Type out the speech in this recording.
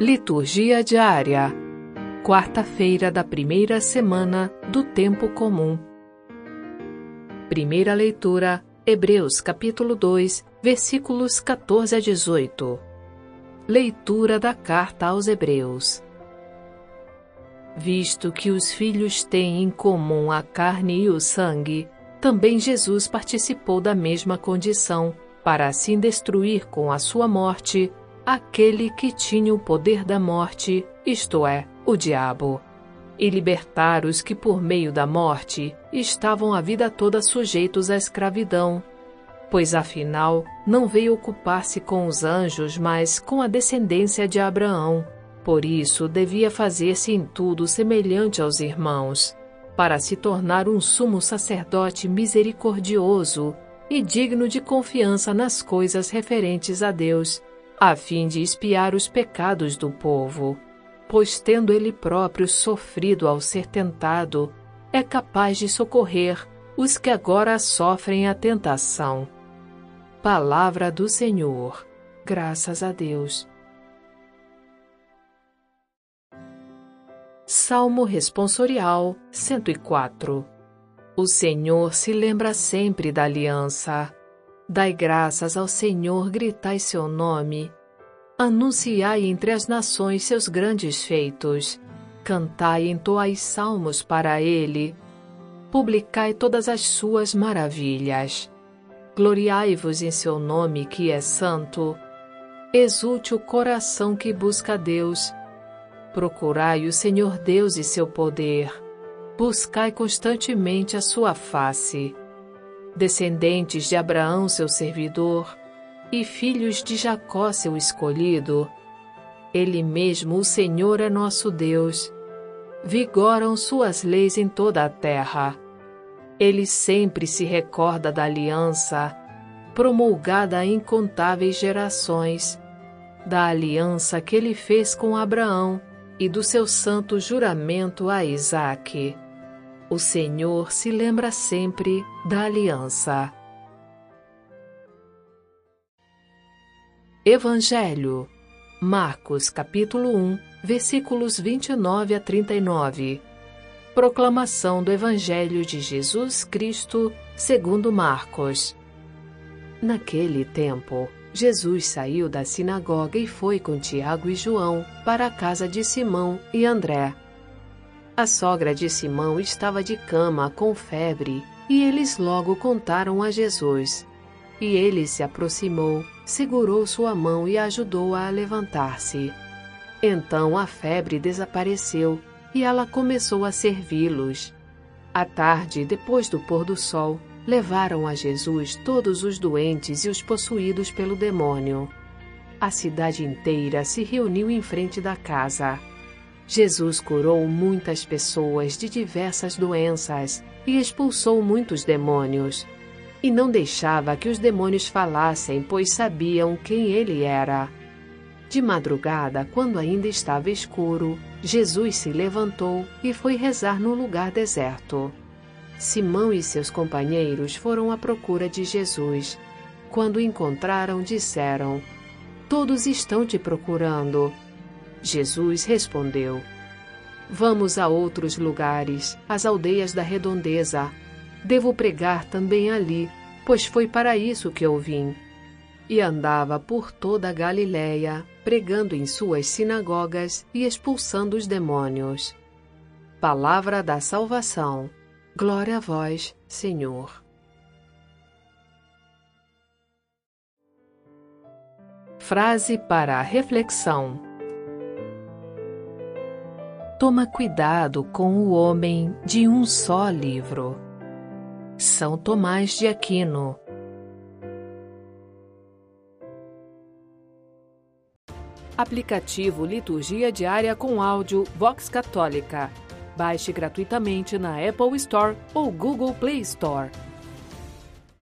Liturgia diária. Quarta-feira da primeira semana do tempo comum. Primeira leitura: Hebreus capítulo 2, versículos 14 a 18. Leitura da carta aos Hebreus. Visto que os filhos têm em comum a carne e o sangue, também Jesus participou da mesma condição, para assim destruir com a sua morte aquele que tinha o poder da morte, isto é, o diabo, e libertar os que por meio da morte estavam a vida toda sujeitos à escravidão. Pois afinal não veio ocupar-se com os anjos, mas com a descendência de Abraão. Por isso devia fazer-se em tudo semelhante aos irmãos, para se tornar um sumo sacerdote misericordioso e digno de confiança nas coisas referentes a Deus a fim de espiar os pecados do povo, pois tendo ele próprio sofrido ao ser tentado, é capaz de socorrer os que agora sofrem a tentação. Palavra do Senhor. Graças a Deus. Salmo Responsorial 104 O Senhor se lembra sempre da aliança Dai graças ao Senhor, gritai seu nome. Anunciai entre as nações seus grandes feitos. Cantai e entoai salmos para ele. Publicai todas as suas maravilhas. Gloriai-vos em seu nome, que é santo. Exulte o coração que busca Deus. Procurai o Senhor Deus e seu poder. Buscai constantemente a sua face descendentes de Abraão, seu servidor, e filhos de Jacó, seu escolhido. Ele mesmo, o Senhor, é nosso Deus. Vigoram suas leis em toda a terra. Ele sempre se recorda da aliança, promulgada a incontáveis gerações, da aliança que ele fez com Abraão e do seu santo juramento a Isaque. O Senhor se lembra sempre da aliança. Evangelho Marcos capítulo 1, versículos 29 a 39. Proclamação do Evangelho de Jesus Cristo, segundo Marcos. Naquele tempo, Jesus saiu da sinagoga e foi com Tiago e João para a casa de Simão e André. A sogra de Simão estava de cama com febre e eles logo contaram a Jesus. E ele se aproximou, segurou sua mão e ajudou-a a, levantar-se. Então a febre desapareceu e ela começou a servi-los. À tarde, depois do pôr do sol, levaram a Jesus todos os doentes e os possuídos pelo demônio. A cidade inteira se reuniu em frente da casa. Jesus curou muitas pessoas de diversas doenças e expulsou muitos demônios. E não deixava que os demônios falassem, pois sabiam quem ele era. De madrugada, quando ainda estava escuro, Jesus se levantou e foi rezar no lugar deserto. Simão e seus companheiros foram à procura de Jesus. Quando o encontraram, disseram: Todos estão te procurando. Jesus respondeu: Vamos a outros lugares, às aldeias da redondeza. Devo pregar também ali, pois foi para isso que eu vim. E andava por toda a Galiléia, pregando em suas sinagogas e expulsando os demônios. Palavra da salvação. Glória a vós, Senhor. Frase para a reflexão toma cuidado com o homem de um só livro. São Tomás de Aquino. Aplicativo Liturgia Diária com áudio Vox Católica. Baixe gratuitamente na Apple Store ou Google Play Store.